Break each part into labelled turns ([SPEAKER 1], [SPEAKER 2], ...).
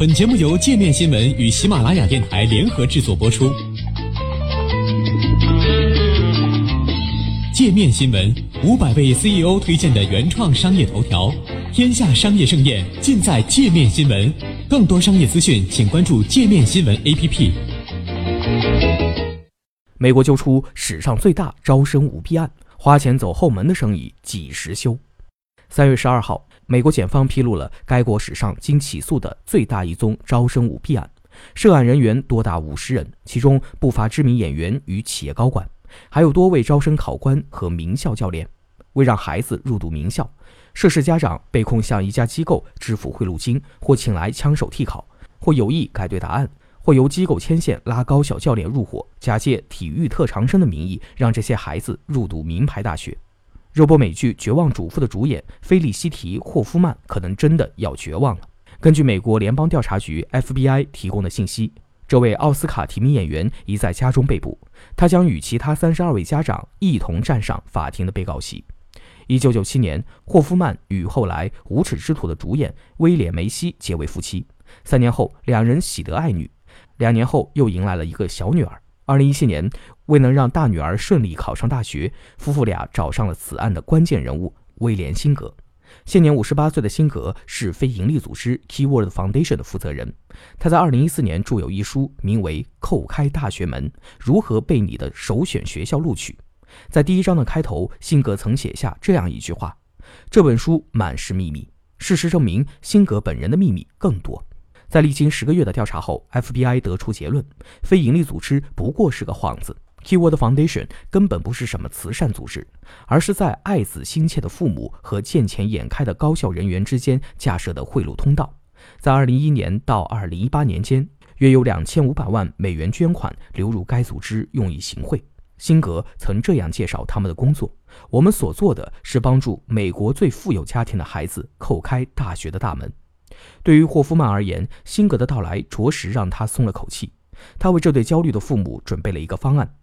[SPEAKER 1] 本节目由界面新闻与喜马拉雅电台联合制作播出。界面新闻五百位 CEO 推荐的原创商业头条，天下商业盛宴尽在界面新闻。更多商业资讯，请关注界面新闻 APP。
[SPEAKER 2] 美国揪出史上最大招生舞弊案，花钱走后门的生意几时休？三月十二号。美国检方披露了该国史上经起诉的最大一宗招生舞弊案，涉案人员多达五十人，其中不乏知名演员与企业高管，还有多位招生考官和名校教练。为让孩子入读名校，涉事家长被控向一家机构支付贿赂金，或请来枪手替考，或有意改对答案，或由机构牵线拉高校教练入伙，假借体育特长生的名义，让这些孩子入读名牌大学。热播美剧《绝望主妇》的主演菲利西提·霍夫曼可能真的要绝望了。根据美国联邦调查局 （FBI） 提供的信息，这位奥斯卡提名演员已在家中被捕，他将与其他三十二位家长一同站上法庭的被告席。一九九七年，霍夫曼与后来《无耻之徒》的主演威廉·梅西结为夫妻，三年后两人喜得爱女，两年后又迎来了一个小女儿。二零一七年，为能让大女儿顺利考上大学，夫妇俩找上了此案的关键人物威廉·辛格。现年五十八岁的辛格是非营利组织 Keyword Foundation 的负责人。他在二零一四年著有一书，名为《叩开大学门：如何被你的首选学校录取》。在第一章的开头，辛格曾写下这样一句话：“这本书满是秘密。”事实证明，辛格本人的秘密更多。在历经十个月的调查后，FBI 得出结论：非营利组织不过是个幌子。Keyword Foundation 根本不是什么慈善组织，而是在爱子心切的父母和见钱眼开的高校人员之间架设的贿赂通道。在2011年到2018年间，约有2500万美元捐款流入该组织，用以行贿。辛格曾这样介绍他们的工作：“我们所做的是帮助美国最富有家庭的孩子叩开大学的大门。”对于霍夫曼而言，辛格的到来着实让他松了口气。他为这对焦虑的父母准备了一个方案：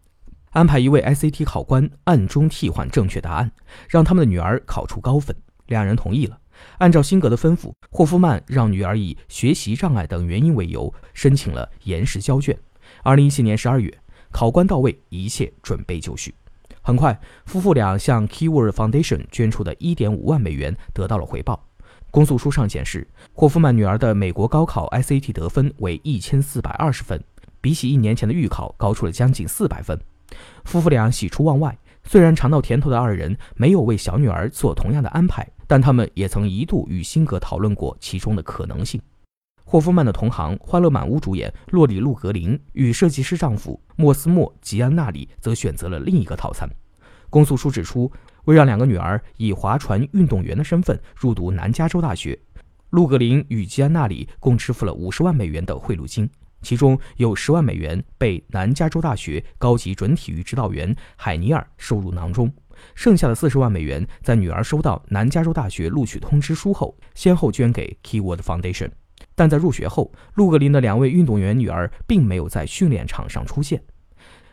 [SPEAKER 2] 安排一位 SAT 考官暗中替换正确答案，让他们的女儿考出高分。两人同意了。按照辛格的吩咐，霍夫曼让女儿以学习障碍等原因为由申请了延时交卷。二零一七年十二月，考官到位，一切准备就绪。很快，夫妇俩向 Keyword Foundation 捐出的一点五万美元得到了回报。公诉书上显示，霍夫曼女儿的美国高考 SAT 得分为一千四百二十分，比起一年前的预考高出了将近四百分。夫妇俩喜出望外，虽然尝到甜头的二人没有为小女儿做同样的安排，但他们也曾一度与辛格讨论过其中的可能性。霍夫曼的同行《欢乐满屋》主演洛里·路格林与设计师丈夫莫斯莫·吉安纳里则选择了另一个套餐。公诉书指出。为让两个女儿以划船运动员的身份入读南加州大学，陆格林与吉安娜里共支付了五十万美元的贿赂金，其中有十万美元被南加州大学高级准体育指导员海尼尔收入囊中，剩下的四十万美元在女儿收到南加州大学录取通知书后，先后捐给 Keyword Foundation。但在入学后，陆格林的两位运动员女儿并没有在训练场上出现。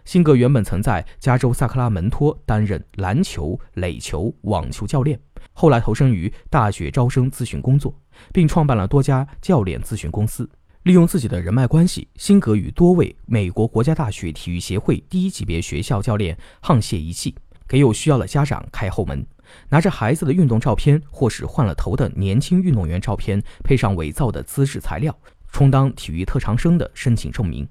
[SPEAKER 2] 辛格原本曾在加州萨克拉门托担任篮球、垒球、网球教练，后来投身于大学招生咨询工作，并创办了多家教练咨询公司。利用自己的人脉关系，辛格与多位美国国家大学体育协会第一级别学校教练沆瀣一气，给有需要的家长开后门，拿着孩子的运动照片或是换了头的年轻运动员照片，配上伪造的资质材料，充当体育特长生的申请证明。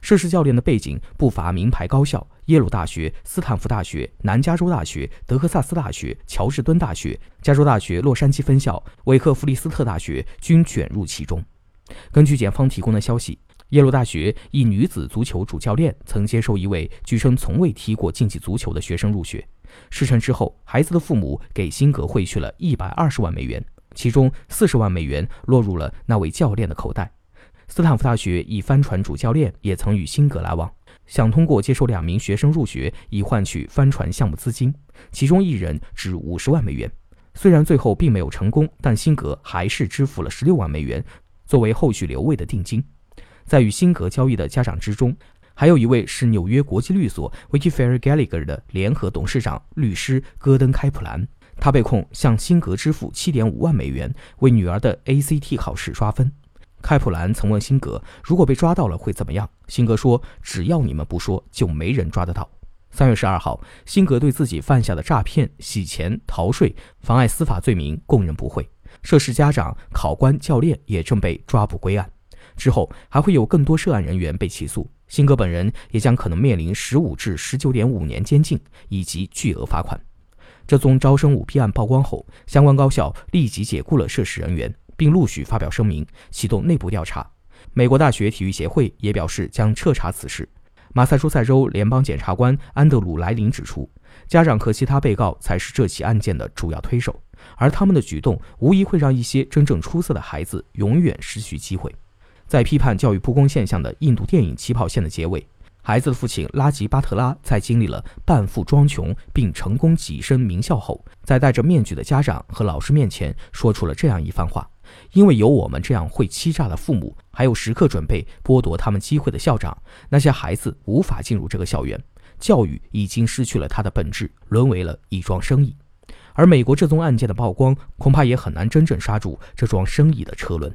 [SPEAKER 2] 涉事教练的背景不乏名牌高校，耶鲁大学、斯坦福大学、南加州大学、德克萨斯大学、乔治敦大学、加州大学洛杉矶分校、韦克弗利斯特大学均卷入其中。根据检方提供的消息，耶鲁大学一女子足球主教练曾接受一位据称从未踢过竞技足球的学生入学。事成之后，孩子的父母给辛格汇去了一百二十万美元，其中四十万美元落入了那位教练的口袋。斯坦福大学一帆船主教练也曾与辛格来往，想通过接收两名学生入学以换取帆船项目资金，其中一人值五十万美元。虽然最后并没有成功，但辛格还是支付了十六万美元作为后续留位的定金。在与辛格交易的家长之中，还有一位是纽约国际律所 Vicky Fair Gallagher 的联合董事长律师戈登开普兰，他被控向辛格支付七点五万美元为女儿的 ACT 考试刷分。开普兰曾问辛格：“如果被抓到了会怎么样？”辛格说：“只要你们不说，就没人抓得到。”三月十二号，辛格对自己犯下的诈骗、洗钱、逃税、妨碍司法罪名供认不讳。涉事家长、考官、教练也正被抓捕归案。之后还会有更多涉案人员被起诉，辛格本人也将可能面临十五至十九点五年监禁以及巨额罚款。这宗招生舞弊案曝光后，相关高校立即解雇了涉事人员。并陆续发表声明，启动内部调查。美国大学体育协会也表示将彻查此事。马萨诸塞州联邦检察官安德鲁·莱林指出，家长和其他被告才是这起案件的主要推手，而他们的举动无疑会让一些真正出色的孩子永远失去机会。在批判教育不公现象的印度电影《起跑线》的结尾。孩子的父亲拉吉巴特拉在经历了半富装穷并成功跻身名校后，在戴着面具的家长和老师面前说出了这样一番话：“因为有我们这样会欺诈的父母，还有时刻准备剥夺他们机会的校长，那些孩子无法进入这个校园。教育已经失去了它的本质，沦为了一桩生意。而美国这宗案件的曝光，恐怕也很难真正刹住这桩生意的车轮。”